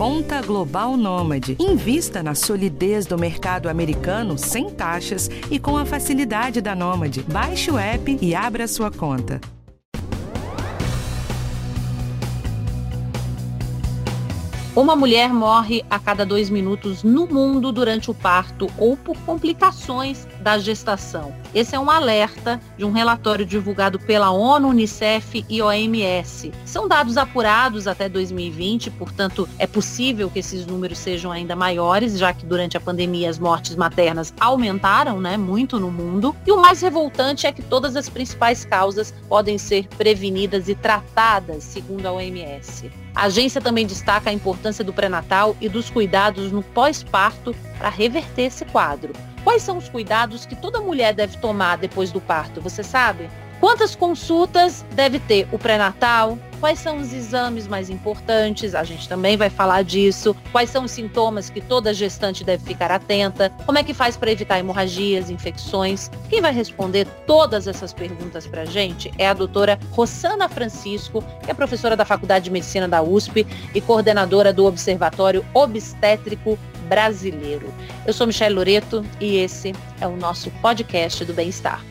Conta Global Nômade. Invista na solidez do mercado americano sem taxas e com a facilidade da Nômade. Baixe o app e abra sua conta. Uma mulher morre a cada dois minutos no mundo durante o parto ou por complicações da gestação. Esse é um alerta de um relatório divulgado pela ONU, Unicef e OMS. São dados apurados até 2020, portanto, é possível que esses números sejam ainda maiores, já que durante a pandemia as mortes maternas aumentaram né, muito no mundo. E o mais revoltante é que todas as principais causas podem ser prevenidas e tratadas, segundo a OMS. A agência também destaca a importância do pré-natal e dos cuidados no pós-parto para reverter esse quadro. Quais são os cuidados que toda mulher deve tomar depois do parto? Você sabe? Quantas consultas deve ter o pré-natal? Quais são os exames mais importantes? A gente também vai falar disso. Quais são os sintomas que toda gestante deve ficar atenta? Como é que faz para evitar hemorragias, infecções? Quem vai responder todas essas perguntas para a gente é a doutora Rosana Francisco, que é professora da Faculdade de Medicina da USP e coordenadora do Observatório Obstétrico Brasileiro. Eu sou Michelle Loreto e esse é o nosso podcast do Bem-Estar.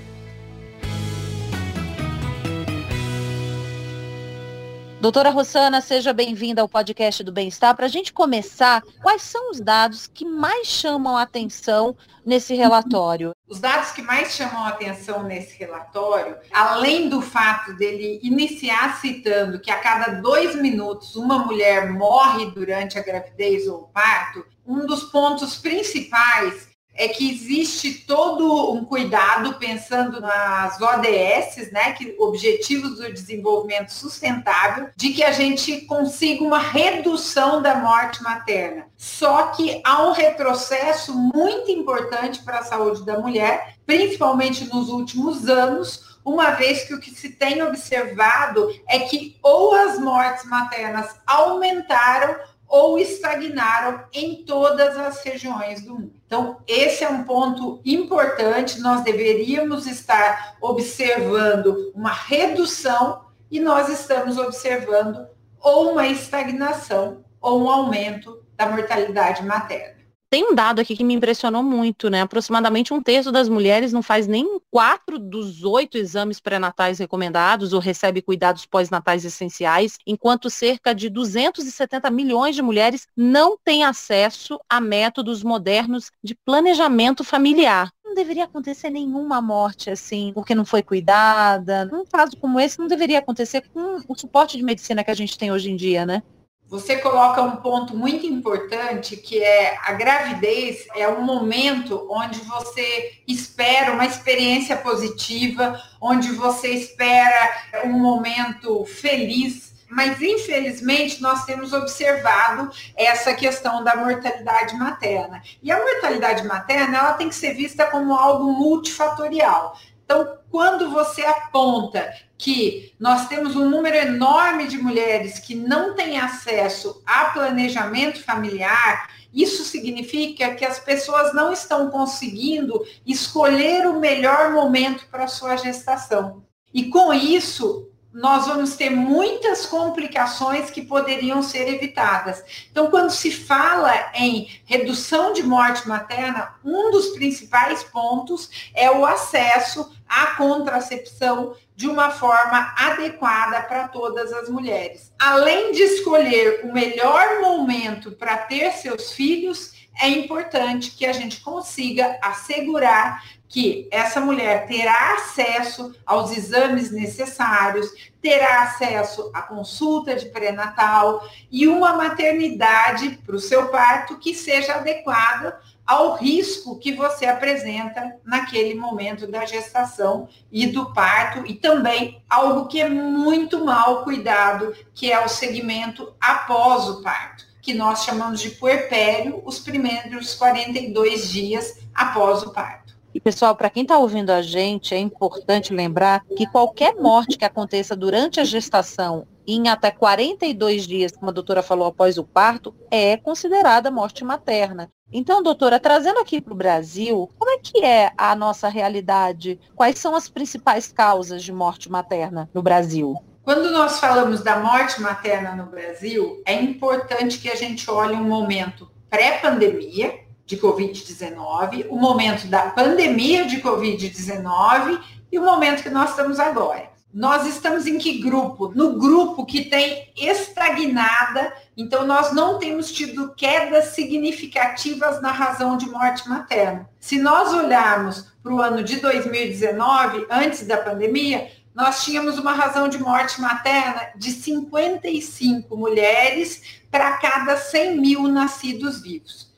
Doutora Rossana, seja bem-vinda ao podcast do Bem-Estar. Para a gente começar, quais são os dados que mais chamam a atenção nesse relatório? Os dados que mais chamam a atenção nesse relatório, além do fato dele iniciar citando que a cada dois minutos uma mulher morre durante a gravidez ou o parto, um dos pontos principais é que existe todo um cuidado pensando nas ODS, né, que Objetivos do Desenvolvimento Sustentável, de que a gente consiga uma redução da morte materna. Só que há um retrocesso muito importante para a saúde da mulher, principalmente nos últimos anos, uma vez que o que se tem observado é que ou as mortes maternas aumentaram ou estagnaram em todas as regiões do mundo. Então, esse é um ponto importante, nós deveríamos estar observando uma redução e nós estamos observando ou uma estagnação ou um aumento da mortalidade materna. Tem um dado aqui que me impressionou muito, né? Aproximadamente um terço das mulheres não faz nem quatro dos oito exames pré-natais recomendados ou recebe cuidados pós-natais essenciais, enquanto cerca de 270 milhões de mulheres não têm acesso a métodos modernos de planejamento familiar não deveria acontecer nenhuma morte assim, porque não foi cuidada. Num caso como esse, não deveria acontecer com o suporte de medicina que a gente tem hoje em dia, né? Você coloca um ponto muito importante que é a gravidez é um momento onde você espera uma experiência positiva, onde você espera um momento feliz, mas infelizmente nós temos observado essa questão da mortalidade materna. E a mortalidade materna, ela tem que ser vista como algo multifatorial. Então, quando você aponta que nós temos um número enorme de mulheres que não têm acesso a planejamento familiar, isso significa que as pessoas não estão conseguindo escolher o melhor momento para a sua gestação. E com isso, nós vamos ter muitas complicações que poderiam ser evitadas. Então, quando se fala em redução de morte materna, um dos principais pontos é o acesso à contracepção de uma forma adequada para todas as mulheres. Além de escolher o melhor momento para ter seus filhos, é importante que a gente consiga assegurar que essa mulher terá acesso aos exames necessários, terá acesso à consulta de pré-natal e uma maternidade para o seu parto que seja adequada ao risco que você apresenta naquele momento da gestação e do parto e também algo que é muito mal cuidado, que é o segmento após o parto que nós chamamos de puerpério, os primeiros 42 dias após o parto. E pessoal, para quem está ouvindo a gente, é importante lembrar que qualquer morte que aconteça durante a gestação em até 42 dias, como a doutora falou após o parto, é considerada morte materna. Então, doutora, trazendo aqui para o Brasil, como é que é a nossa realidade? Quais são as principais causas de morte materna no Brasil? Quando nós falamos da morte materna no Brasil, é importante que a gente olhe um momento pré-pandemia de Covid-19, o momento da pandemia de Covid-19 e o momento que nós estamos agora. Nós estamos em que grupo? No grupo que tem estagnada, então nós não temos tido quedas significativas na razão de morte materna. Se nós olharmos para o ano de 2019, antes da pandemia, nós tínhamos uma razão de morte materna de 55 mulheres para cada 100 mil nascidos vivos.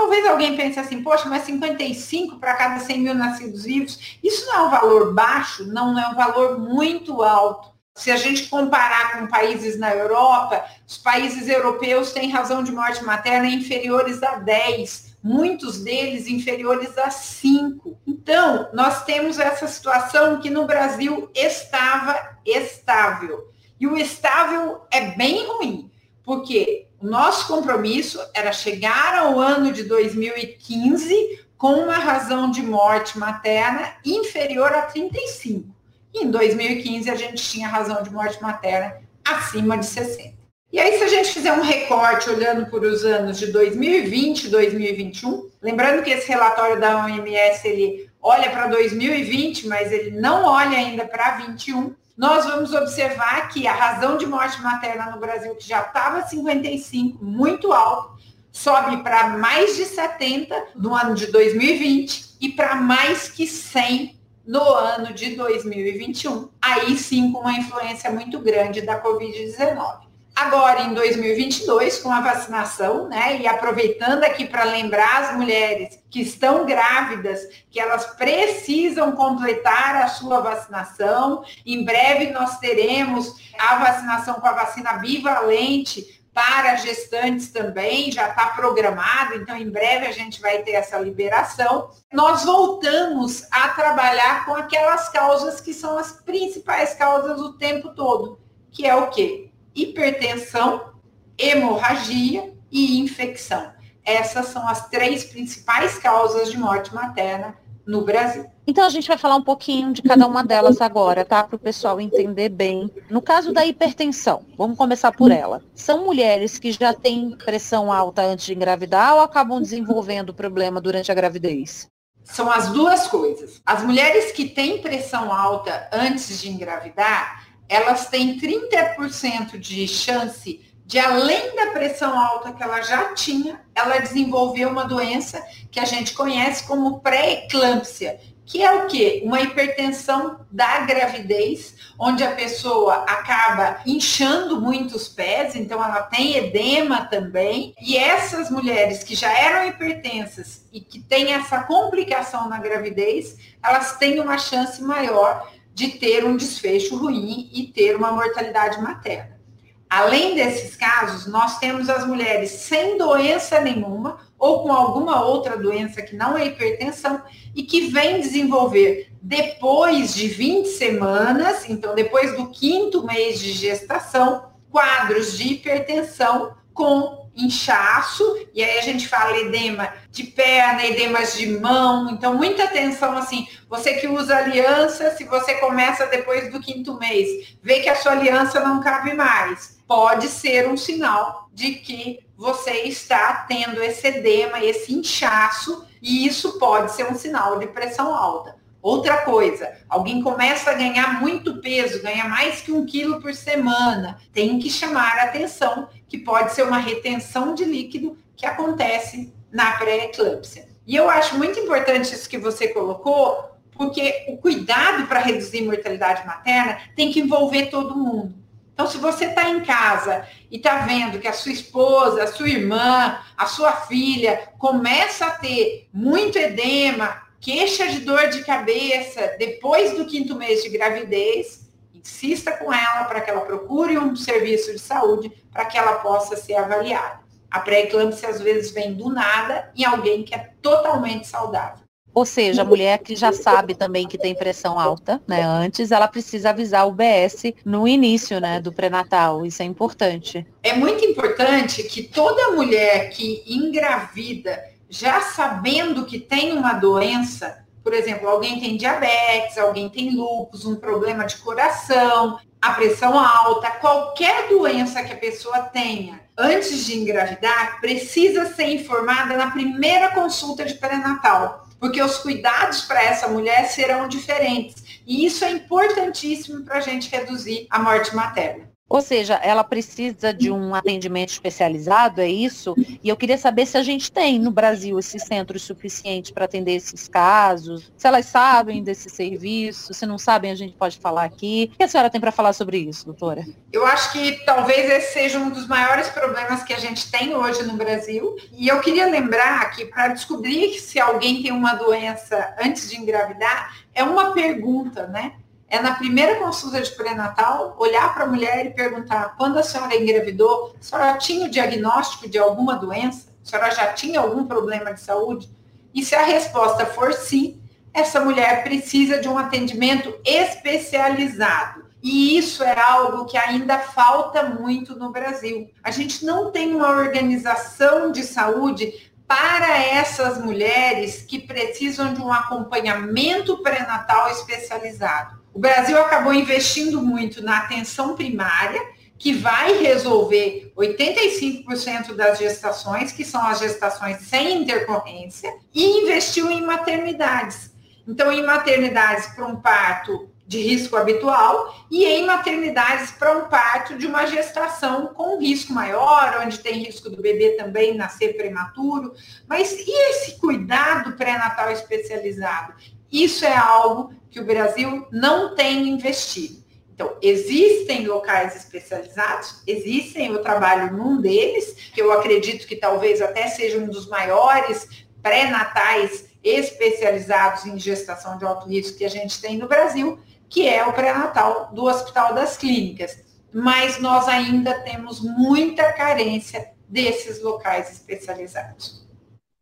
Talvez alguém pense assim, poxa, mas 55 para cada 100 mil nascidos vivos, isso não é um valor baixo? Não, não é um valor muito alto. Se a gente comparar com países na Europa, os países europeus têm razão de morte materna inferiores a 10, muitos deles inferiores a 5. Então, nós temos essa situação que no Brasil estava estável. E o estável é bem ruim, porque o nosso compromisso era chegar ao ano de 2015 com uma razão de morte materna inferior a 35. E em 2015 a gente tinha razão de morte materna acima de 60. E aí, se a gente fizer um recorte olhando por os anos de 2020 e 2021, lembrando que esse relatório da OMS ele olha para 2020, mas ele não olha ainda para 21, nós vamos observar que a razão de morte materna no Brasil, que já estava 55, muito alto, sobe para mais de 70 no ano de 2020 e para mais que 100 no ano de 2021. Aí sim, com uma influência muito grande da Covid-19. Agora, em 2022, com a vacinação, né, e aproveitando aqui para lembrar as mulheres que estão grávidas que elas precisam completar a sua vacinação. Em breve nós teremos a vacinação com a vacina bivalente para gestantes também, já está programado, então em breve a gente vai ter essa liberação. Nós voltamos a trabalhar com aquelas causas que são as principais causas o tempo todo, que é o quê? Hipertensão, hemorragia e infecção. Essas são as três principais causas de morte materna no Brasil. Então a gente vai falar um pouquinho de cada uma delas agora, tá? Para o pessoal entender bem. No caso da hipertensão, vamos começar por ela. São mulheres que já têm pressão alta antes de engravidar ou acabam desenvolvendo problema durante a gravidez? São as duas coisas. As mulheres que têm pressão alta antes de engravidar, elas têm 30% de chance de, além da pressão alta que ela já tinha, ela desenvolver uma doença que a gente conhece como pré-eclâmpsia, que é o quê? Uma hipertensão da gravidez, onde a pessoa acaba inchando muito os pés, então ela tem edema também. E essas mulheres que já eram hipertensas e que têm essa complicação na gravidez, elas têm uma chance maior de ter um desfecho ruim e ter uma mortalidade materna. Além desses casos, nós temos as mulheres sem doença nenhuma ou com alguma outra doença que não é hipertensão e que vem desenvolver depois de 20 semanas, então depois do quinto mês de gestação, quadros de hipertensão com inchaço, e aí a gente fala edema de perna, edemas de mão, então muita atenção assim, você que usa aliança, se você começa depois do quinto mês, vê que a sua aliança não cabe mais, pode ser um sinal de que você está tendo esse edema, esse inchaço, e isso pode ser um sinal de pressão alta. Outra coisa, alguém começa a ganhar muito peso, ganha mais que um quilo por semana, tem que chamar a atenção que pode ser uma retenção de líquido que acontece na pré-eclâmpsia. E eu acho muito importante isso que você colocou, porque o cuidado para reduzir mortalidade materna tem que envolver todo mundo. Então, se você está em casa e está vendo que a sua esposa, a sua irmã, a sua filha começa a ter muito edema, queixa de dor de cabeça depois do quinto mês de gravidez, insista com ela para que ela procure um serviço de saúde para que ela possa ser avaliada. A pré-eclâmpsia às vezes vem do nada em alguém que é totalmente saudável. Ou seja, a mulher que já sabe também que tem pressão alta, né, antes, ela precisa avisar o BS no início, né, do pré-natal. Isso é importante. É muito importante que toda mulher que engravida já sabendo que tem uma doença, por exemplo, alguém tem diabetes, alguém tem lúpus, um problema de coração, a pressão alta, qualquer doença que a pessoa tenha antes de engravidar, precisa ser informada na primeira consulta de pré-natal, porque os cuidados para essa mulher serão diferentes. E isso é importantíssimo para a gente reduzir a morte materna. Ou seja, ela precisa de um atendimento especializado, é isso? E eu queria saber se a gente tem no Brasil esses centros suficientes para atender esses casos, se elas sabem desse serviço, se não sabem, a gente pode falar aqui. O que a senhora tem para falar sobre isso, doutora? Eu acho que talvez esse seja um dos maiores problemas que a gente tem hoje no Brasil. E eu queria lembrar que para descobrir se alguém tem uma doença antes de engravidar, é uma pergunta, né? É na primeira consulta de pré-natal olhar para a mulher e perguntar quando a senhora engravidou, a senhora tinha o diagnóstico de alguma doença? A senhora já tinha algum problema de saúde? E se a resposta for sim, essa mulher precisa de um atendimento especializado. E isso é algo que ainda falta muito no Brasil. A gente não tem uma organização de saúde para essas mulheres que precisam de um acompanhamento pré-natal especializado. O Brasil acabou investindo muito na atenção primária, que vai resolver 85% das gestações, que são as gestações sem intercorrência, e investiu em maternidades. Então, em maternidades para um parto de risco habitual e em maternidades para um parto de uma gestação com risco maior, onde tem risco do bebê também nascer prematuro. Mas e esse cuidado pré-natal especializado? Isso é algo que o Brasil não tem investido. Então, existem locais especializados, existem, eu trabalho num deles, que eu acredito que talvez até seja um dos maiores pré-natais especializados em gestação de alto risco que a gente tem no Brasil, que é o pré-natal do Hospital das Clínicas. Mas nós ainda temos muita carência desses locais especializados.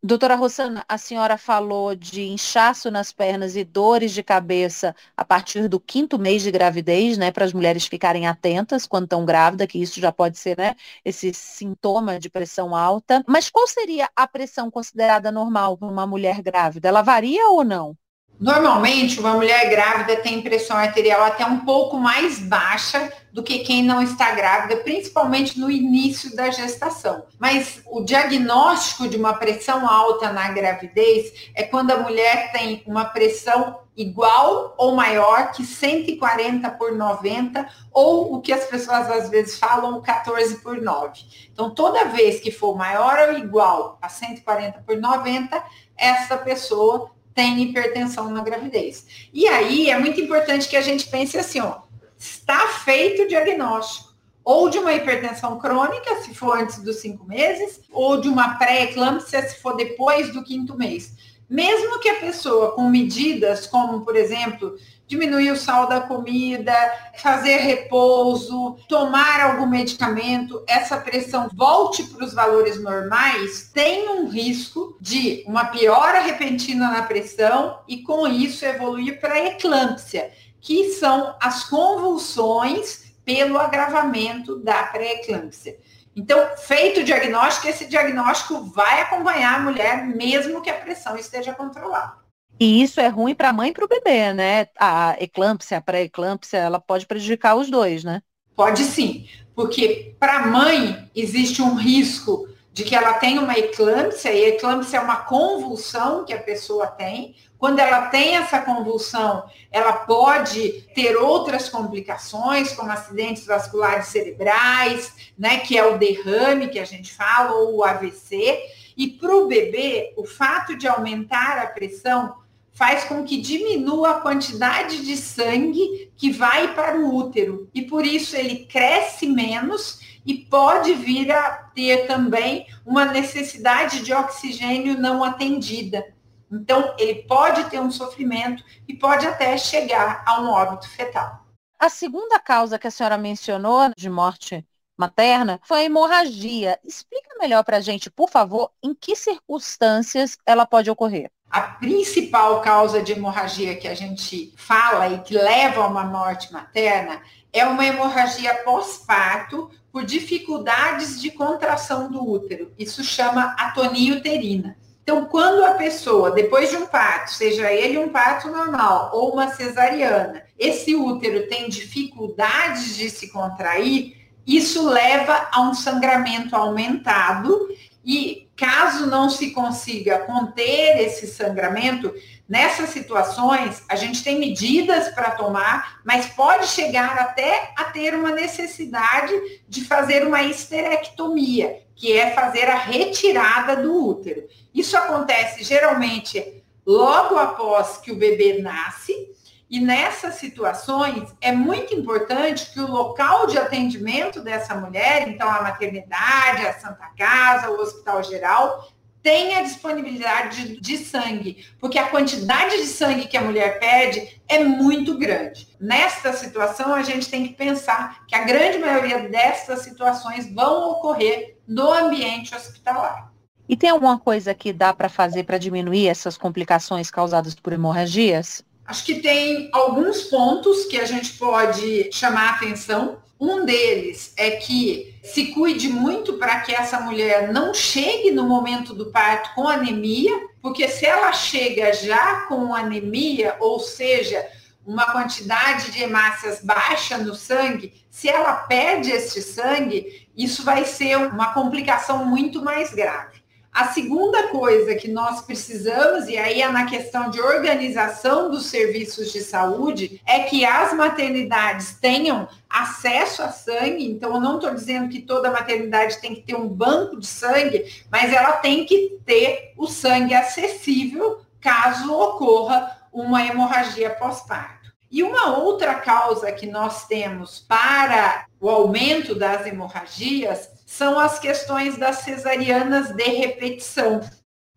Doutora Rossana, a senhora falou de inchaço nas pernas e dores de cabeça a partir do quinto mês de gravidez, né, para as mulheres ficarem atentas quando estão grávidas, que isso já pode ser, né, esse sintoma de pressão alta. Mas qual seria a pressão considerada normal para uma mulher grávida? Ela varia ou não? Normalmente, uma mulher grávida tem pressão arterial até um pouco mais baixa do que quem não está grávida, principalmente no início da gestação. Mas o diagnóstico de uma pressão alta na gravidez é quando a mulher tem uma pressão igual ou maior que 140 por 90, ou o que as pessoas às vezes falam, 14 por 9. Então, toda vez que for maior ou igual a 140 por 90, essa pessoa tem hipertensão na gravidez. E aí é muito importante que a gente pense assim, ó, está feito o diagnóstico ou de uma hipertensão crônica, se for antes dos cinco meses, ou de uma pré-eclâmpsia, se for depois do quinto mês. Mesmo que a pessoa com medidas como, por exemplo, diminuir o sal da comida, fazer repouso, tomar algum medicamento, essa pressão volte para os valores normais, tem um risco de uma piora repentina na pressão e com isso evoluir para eclâmpsia, que são as convulsões pelo agravamento da pré-eclâmpsia. Então, feito o diagnóstico, esse diagnóstico vai acompanhar a mulher mesmo que a pressão esteja controlada. E isso é ruim para a mãe e para o bebê, né? A eclâmpsia, a pré-eclâmpsia, ela pode prejudicar os dois, né? Pode sim, porque para a mãe existe um risco de que ela tenha uma eclâmpsia, e eclâmpsia é uma convulsão que a pessoa tem. Quando ela tem essa convulsão, ela pode ter outras complicações, como acidentes vasculares cerebrais, né, que é o derrame que a gente fala, ou o AVC. E para o bebê, o fato de aumentar a pressão faz com que diminua a quantidade de sangue que vai para o útero. E por isso ele cresce menos e pode vir a ter também uma necessidade de oxigênio não atendida. Então, ele pode ter um sofrimento e pode até chegar a um óbito fetal. A segunda causa que a senhora mencionou de morte materna foi a hemorragia. Explica melhor para a gente, por favor, em que circunstâncias ela pode ocorrer. A principal causa de hemorragia que a gente fala e que leva a uma morte materna é uma hemorragia pós-parto por dificuldades de contração do útero. Isso chama atonia uterina. Então, quando a pessoa, depois de um parto, seja ele um parto normal ou uma cesariana, esse útero tem dificuldades de se contrair, isso leva a um sangramento aumentado e caso não se consiga conter esse sangramento, nessas situações a gente tem medidas para tomar, mas pode chegar até a ter uma necessidade de fazer uma histerectomia, que é fazer a retirada do útero. Isso acontece geralmente logo após que o bebê nasce, e nessas situações é muito importante que o local de atendimento dessa mulher, então a maternidade, a Santa Casa, o Hospital Geral, tenha disponibilidade de, de, sangue, porque a quantidade de sangue que a mulher pede é muito grande. Nesta situação, a gente tem que pensar que a grande maioria dessas situações vão ocorrer no ambiente hospitalar. E tem alguma coisa que dá para fazer para diminuir essas complicações causadas por hemorragias? Acho que tem alguns pontos que a gente pode chamar atenção. Um deles é que se cuide muito para que essa mulher não chegue no momento do parto com anemia, porque se ela chega já com anemia, ou seja, uma quantidade de hemácias baixa no sangue, se ela perde esse sangue, isso vai ser uma complicação muito mais grave. A segunda coisa que nós precisamos, e aí é na questão de organização dos serviços de saúde, é que as maternidades tenham acesso a sangue. Então, eu não estou dizendo que toda maternidade tem que ter um banco de sangue, mas ela tem que ter o sangue acessível caso ocorra uma hemorragia pós-parto. E uma outra causa que nós temos para o aumento das hemorragias são as questões das cesarianas de repetição.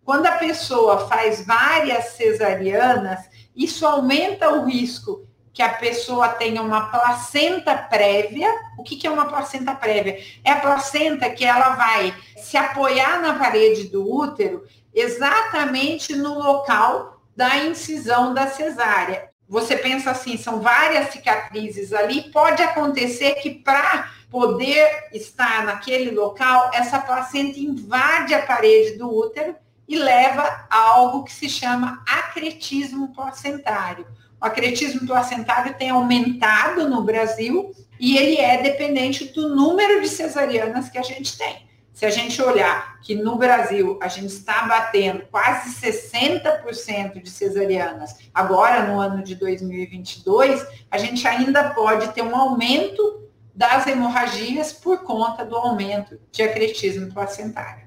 Quando a pessoa faz várias cesarianas, isso aumenta o risco que a pessoa tenha uma placenta prévia. O que, é uma placenta prévia? É a placenta que ela vai se apoiar na parede do útero exatamente no local da incisão da cesárea. Você pensa assim, são várias cicatrizes ali, pode acontecer que para poder estar naquele local, essa placenta invade a parede do útero e leva a algo que se chama acretismo placentário. O acretismo placentário tem aumentado no Brasil e ele é dependente do número de cesarianas que a gente tem. Se a gente olhar que no Brasil a gente está batendo quase 60% de cesarianas, agora no ano de 2022, a gente ainda pode ter um aumento das hemorragias por conta do aumento de acretismo placentário.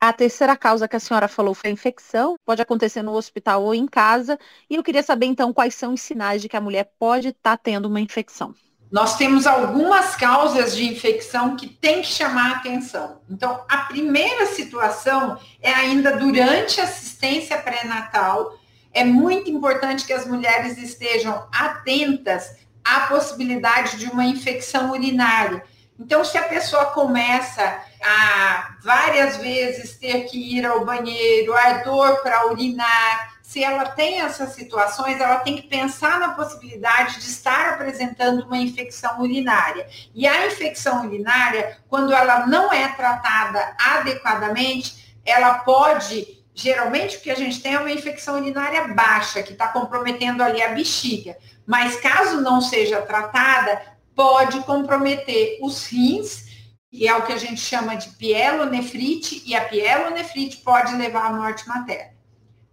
A terceira causa que a senhora falou foi a infecção, pode acontecer no hospital ou em casa, e eu queria saber então quais são os sinais de que a mulher pode estar tá tendo uma infecção. Nós temos algumas causas de infecção que tem que chamar atenção. Então, a primeira situação é ainda durante a assistência pré-natal. É muito importante que as mulheres estejam atentas a possibilidade de uma infecção urinária. Então, se a pessoa começa a várias vezes ter que ir ao banheiro, ardor para urinar, se ela tem essas situações, ela tem que pensar na possibilidade de estar apresentando uma infecção urinária. E a infecção urinária, quando ela não é tratada adequadamente, ela pode geralmente o que a gente tem é uma infecção urinária baixa, que está comprometendo ali a bexiga. Mas caso não seja tratada, pode comprometer os rins, que é o que a gente chama de pielonefrite, e a pielonefrite pode levar à morte materna.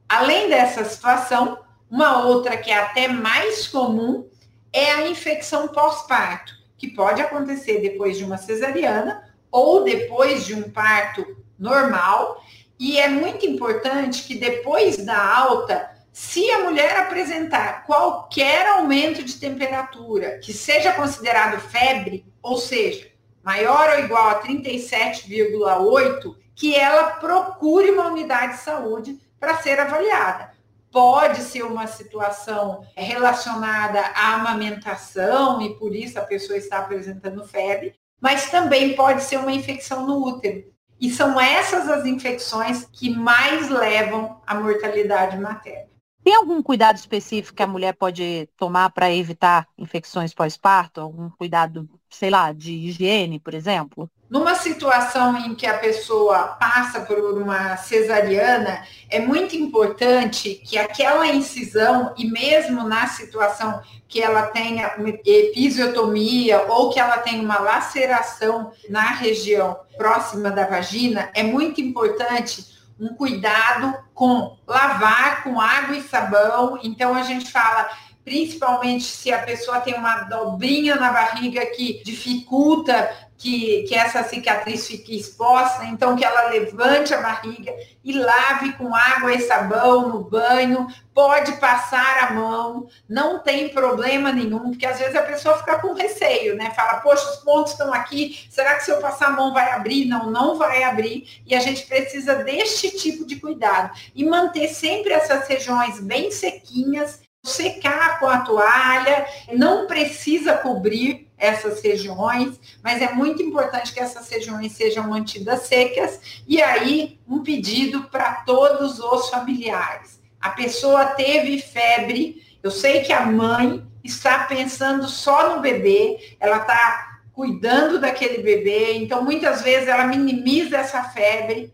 Além dessa situação, uma outra que é até mais comum é a infecção pós-parto, que pode acontecer depois de uma cesariana ou depois de um parto normal. E é muito importante que depois da alta, se a mulher apresentar qualquer aumento de temperatura que seja considerado febre, ou seja, maior ou igual a 37,8, que ela procure uma unidade de saúde para ser avaliada. Pode ser uma situação relacionada à amamentação e por isso a pessoa está apresentando febre, mas também pode ser uma infecção no útero. E são essas as infecções que mais levam à mortalidade materna. Tem algum cuidado específico que a mulher pode tomar para evitar infecções pós-parto? Algum cuidado, sei lá, de higiene, por exemplo? Numa situação em que a pessoa passa por uma cesariana, é muito importante que aquela incisão, e mesmo na situação que ela tenha episiotomia ou que ela tenha uma laceração na região próxima da vagina, é muito importante um cuidado com lavar com água e sabão. Então a gente fala principalmente se a pessoa tem uma dobrinha na barriga que dificulta que, que essa cicatriz fique exposta, então que ela levante a barriga e lave com água e sabão no banho, pode passar a mão, não tem problema nenhum, porque às vezes a pessoa fica com receio, né? Fala, poxa, os pontos estão aqui, será que se eu passar a mão vai abrir? Não, não vai abrir, e a gente precisa deste tipo de cuidado e manter sempre essas regiões bem sequinhas, secar com a toalha, não precisa cobrir essas regiões, mas é muito importante que essas regiões sejam mantidas secas. E aí, um pedido para todos os familiares. A pessoa teve febre, eu sei que a mãe está pensando só no bebê, ela está cuidando daquele bebê, então muitas vezes ela minimiza essa febre.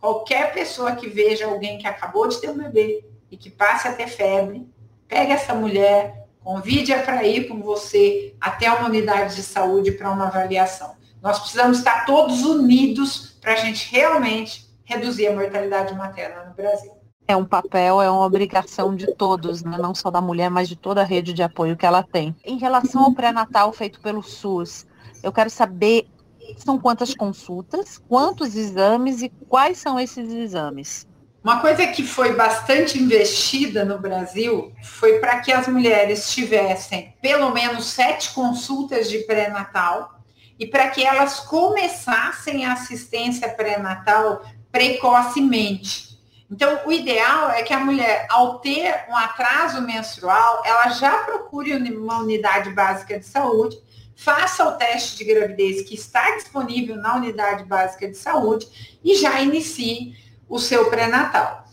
Qualquer pessoa que veja alguém que acabou de ter um bebê e que passe a ter febre, pega essa mulher, Convide-a para ir com você até uma unidade de saúde para uma avaliação. Nós precisamos estar todos unidos para a gente realmente reduzir a mortalidade materna no Brasil. É um papel, é uma obrigação de todos, né? não só da mulher, mas de toda a rede de apoio que ela tem. Em relação ao pré-natal feito pelo SUS, eu quero saber são quantas consultas, quantos exames e quais são esses exames. Uma coisa que foi bastante investida no Brasil foi para que as mulheres tivessem pelo menos sete consultas de pré-natal e para que elas começassem a assistência pré-natal precocemente. Então, o ideal é que a mulher, ao ter um atraso menstrual, ela já procure uma unidade básica de saúde, faça o teste de gravidez que está disponível na unidade básica de saúde e já inicie o seu pré-natal.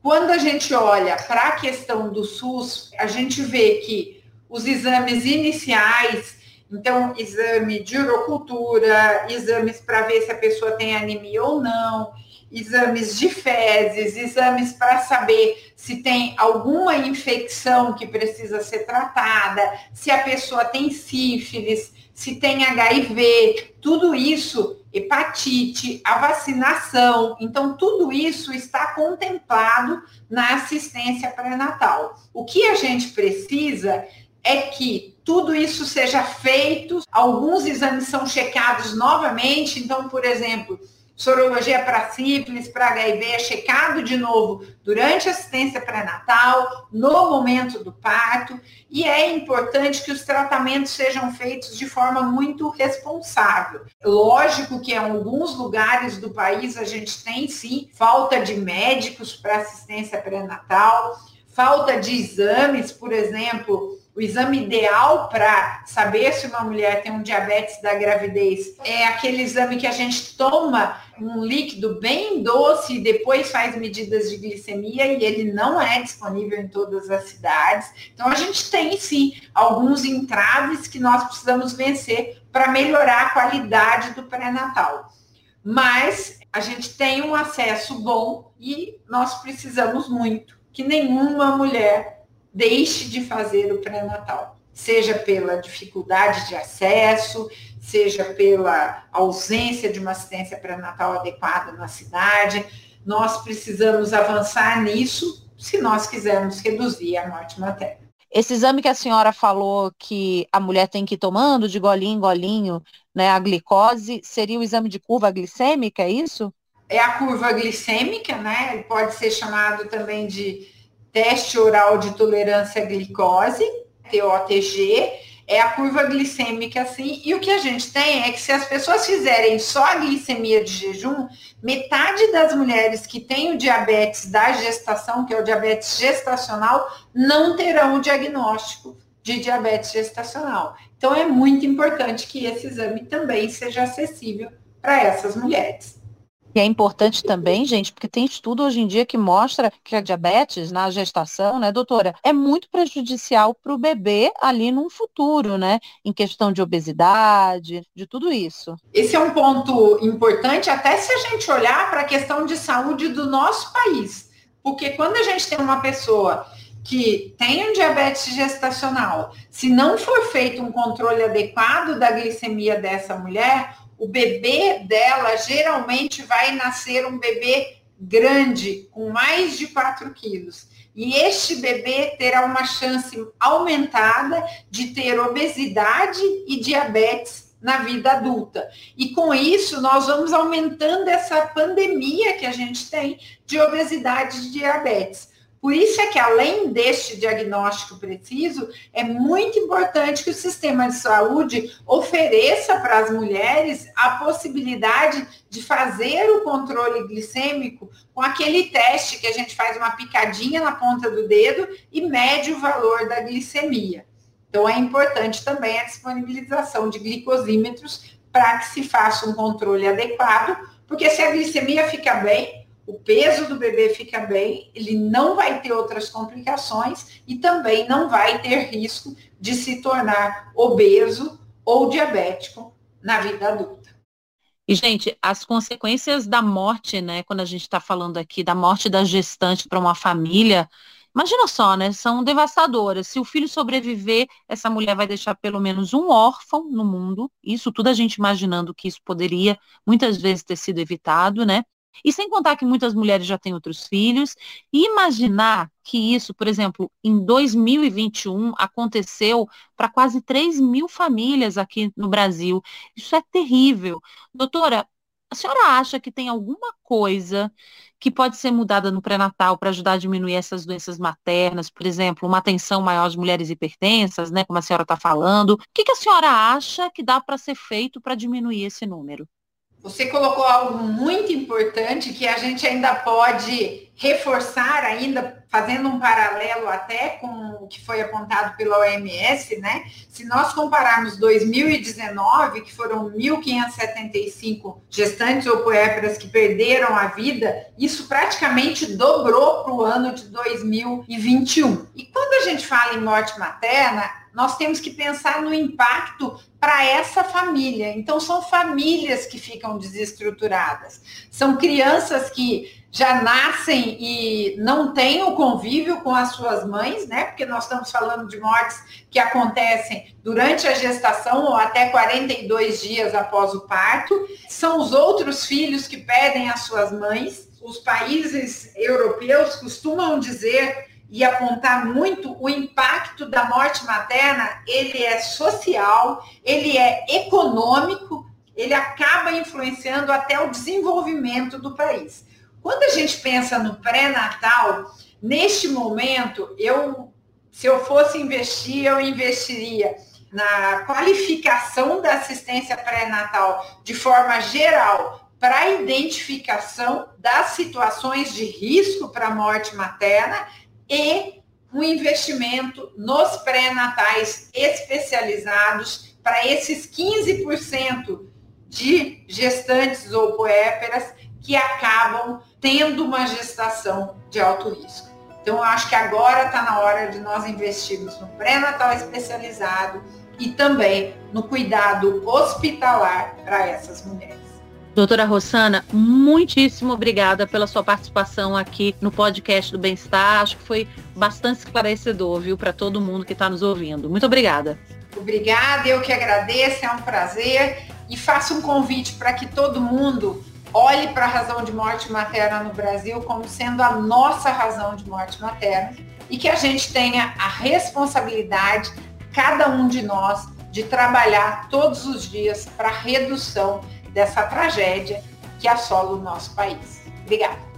Quando a gente olha para a questão do SUS, a gente vê que os exames iniciais, então exame de urocultura, exames para ver se a pessoa tem anemia ou não, exames de fezes, exames para saber se tem alguma infecção que precisa ser tratada, se a pessoa tem sífilis, se tem HIV, tudo isso, hepatite, a vacinação. Então, tudo isso está contemplado na assistência pré-natal. O que a gente precisa é que tudo isso seja feito, alguns exames são checados novamente. Então, por exemplo, sorologia para sífilis, para HIV é checado de novo durante a assistência pré-natal, no momento do parto, e é importante que os tratamentos sejam feitos de forma muito responsável. Lógico que em alguns lugares do país a gente tem sim falta de médicos para assistência pré-natal, falta de exames, por exemplo, o exame ideal para saber se uma mulher tem um diabetes da gravidez é aquele exame que a gente toma um líquido bem doce e depois faz medidas de glicemia e ele não é disponível em todas as cidades. Então a gente tem sim alguns entraves que nós precisamos vencer para melhorar a qualidade do pré-natal. Mas a gente tem um acesso bom e nós precisamos muito que nenhuma mulher deixe de fazer o pré-natal, seja pela dificuldade de acesso, seja pela ausência de uma assistência pré-natal adequada na cidade. Nós precisamos avançar nisso se nós quisermos reduzir a morte materna. Esse exame que a senhora falou que a mulher tem que ir tomando de golinho em golinho, né, a glicose, seria o exame de curva glicêmica, é isso? É a curva glicêmica, né? Ele pode ser chamado também de teste oral de tolerância à glicose, TOTG, é a curva glicêmica assim, e o que a gente tem é que se as pessoas fizerem só a glicemia de jejum, metade das mulheres que têm o diabetes da gestação, que é o diabetes gestacional, não terão o diagnóstico de diabetes gestacional. Então é muito importante que esse exame também seja acessível para essas mulheres. E é importante também, gente, porque tem estudo hoje em dia que mostra que a diabetes na gestação, né, doutora, é muito prejudicial para o bebê ali num futuro, né? Em questão de obesidade, de tudo isso. Esse é um ponto importante, até se a gente olhar para a questão de saúde do nosso país. Porque quando a gente tem uma pessoa que tem um diabetes gestacional, se não for feito um controle adequado da glicemia dessa mulher, o bebê dela geralmente vai nascer um bebê grande, com mais de 4 quilos. E este bebê terá uma chance aumentada de ter obesidade e diabetes na vida adulta. E com isso, nós vamos aumentando essa pandemia que a gente tem de obesidade e diabetes. Por isso é que, além deste diagnóstico preciso, é muito importante que o sistema de saúde ofereça para as mulheres a possibilidade de fazer o controle glicêmico com aquele teste que a gente faz uma picadinha na ponta do dedo e mede o valor da glicemia. Então, é importante também a disponibilização de glicosímetros para que se faça um controle adequado, porque se a glicemia fica bem, o peso do bebê fica bem, ele não vai ter outras complicações e também não vai ter risco de se tornar obeso ou diabético na vida adulta. E, gente, as consequências da morte, né, quando a gente está falando aqui da morte da gestante para uma família, imagina só, né, são devastadoras. Se o filho sobreviver, essa mulher vai deixar pelo menos um órfão no mundo. Isso tudo a gente imaginando que isso poderia muitas vezes ter sido evitado, né? E sem contar que muitas mulheres já têm outros filhos. E imaginar que isso, por exemplo, em 2021 aconteceu para quase 3 mil famílias aqui no Brasil. Isso é terrível. Doutora, a senhora acha que tem alguma coisa que pode ser mudada no pré-natal para ajudar a diminuir essas doenças maternas, por exemplo, uma atenção maior às mulheres hipertensas, né, como a senhora está falando? O que, que a senhora acha que dá para ser feito para diminuir esse número? Você colocou algo muito importante que a gente ainda pode reforçar ainda, fazendo um paralelo até com o que foi apontado pela OMS, né? Se nós compararmos 2019, que foram 1.575 gestantes ou puérperas que perderam a vida, isso praticamente dobrou para o ano de 2021. E quando a gente fala em morte materna, nós temos que pensar no impacto para essa família. Então, são famílias que ficam desestruturadas. São crianças que já nascem e não têm o convívio com as suas mães, né? Porque nós estamos falando de mortes que acontecem durante a gestação ou até 42 dias após o parto. São os outros filhos que pedem as suas mães. Os países europeus costumam dizer e apontar muito o impacto da morte materna, ele é social, ele é econômico, ele acaba influenciando até o desenvolvimento do país. Quando a gente pensa no pré-natal, neste momento, eu, se eu fosse investir, eu investiria na qualificação da assistência pré-natal de forma geral para a identificação das situações de risco para a morte materna e um investimento nos pré-natais especializados para esses 15% de gestantes ou puérperas que acabam tendo uma gestação de alto risco. Então, eu acho que agora está na hora de nós investirmos no pré-natal especializado e também no cuidado hospitalar para essas mulheres. Doutora Rossana, muitíssimo obrigada pela sua participação aqui no podcast do Bem-Estar. Acho que foi bastante esclarecedor, viu, para todo mundo que está nos ouvindo. Muito obrigada. Obrigada, eu que agradeço, é um prazer. E faço um convite para que todo mundo olhe para a razão de morte materna no Brasil como sendo a nossa razão de morte materna e que a gente tenha a responsabilidade, cada um de nós, de trabalhar todos os dias para redução dessa tragédia que assola o nosso país. Obrigada.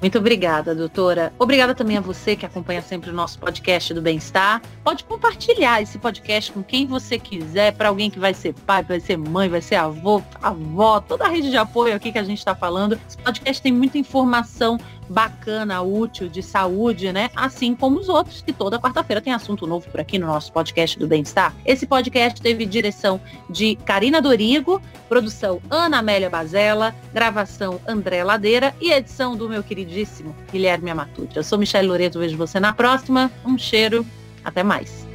Muito obrigada, doutora. Obrigada também a você que acompanha sempre o nosso podcast do Bem-Estar. Pode compartilhar esse podcast com quem você quiser, para alguém que vai ser pai, vai ser mãe, vai ser avô, avó, toda a rede de apoio aqui que a gente está falando. Esse podcast tem muita informação bacana, útil, de saúde, né? Assim como os outros, que toda quarta-feira tem assunto novo por aqui no nosso podcast do Bem-Estar. Esse podcast teve direção de Karina Dorigo, produção Ana Amélia Bazella, gravação André Ladeira e edição do meu queridíssimo Guilherme Amatucci. Eu sou Michelle Loreto, vejo você na próxima. Um cheiro, até mais.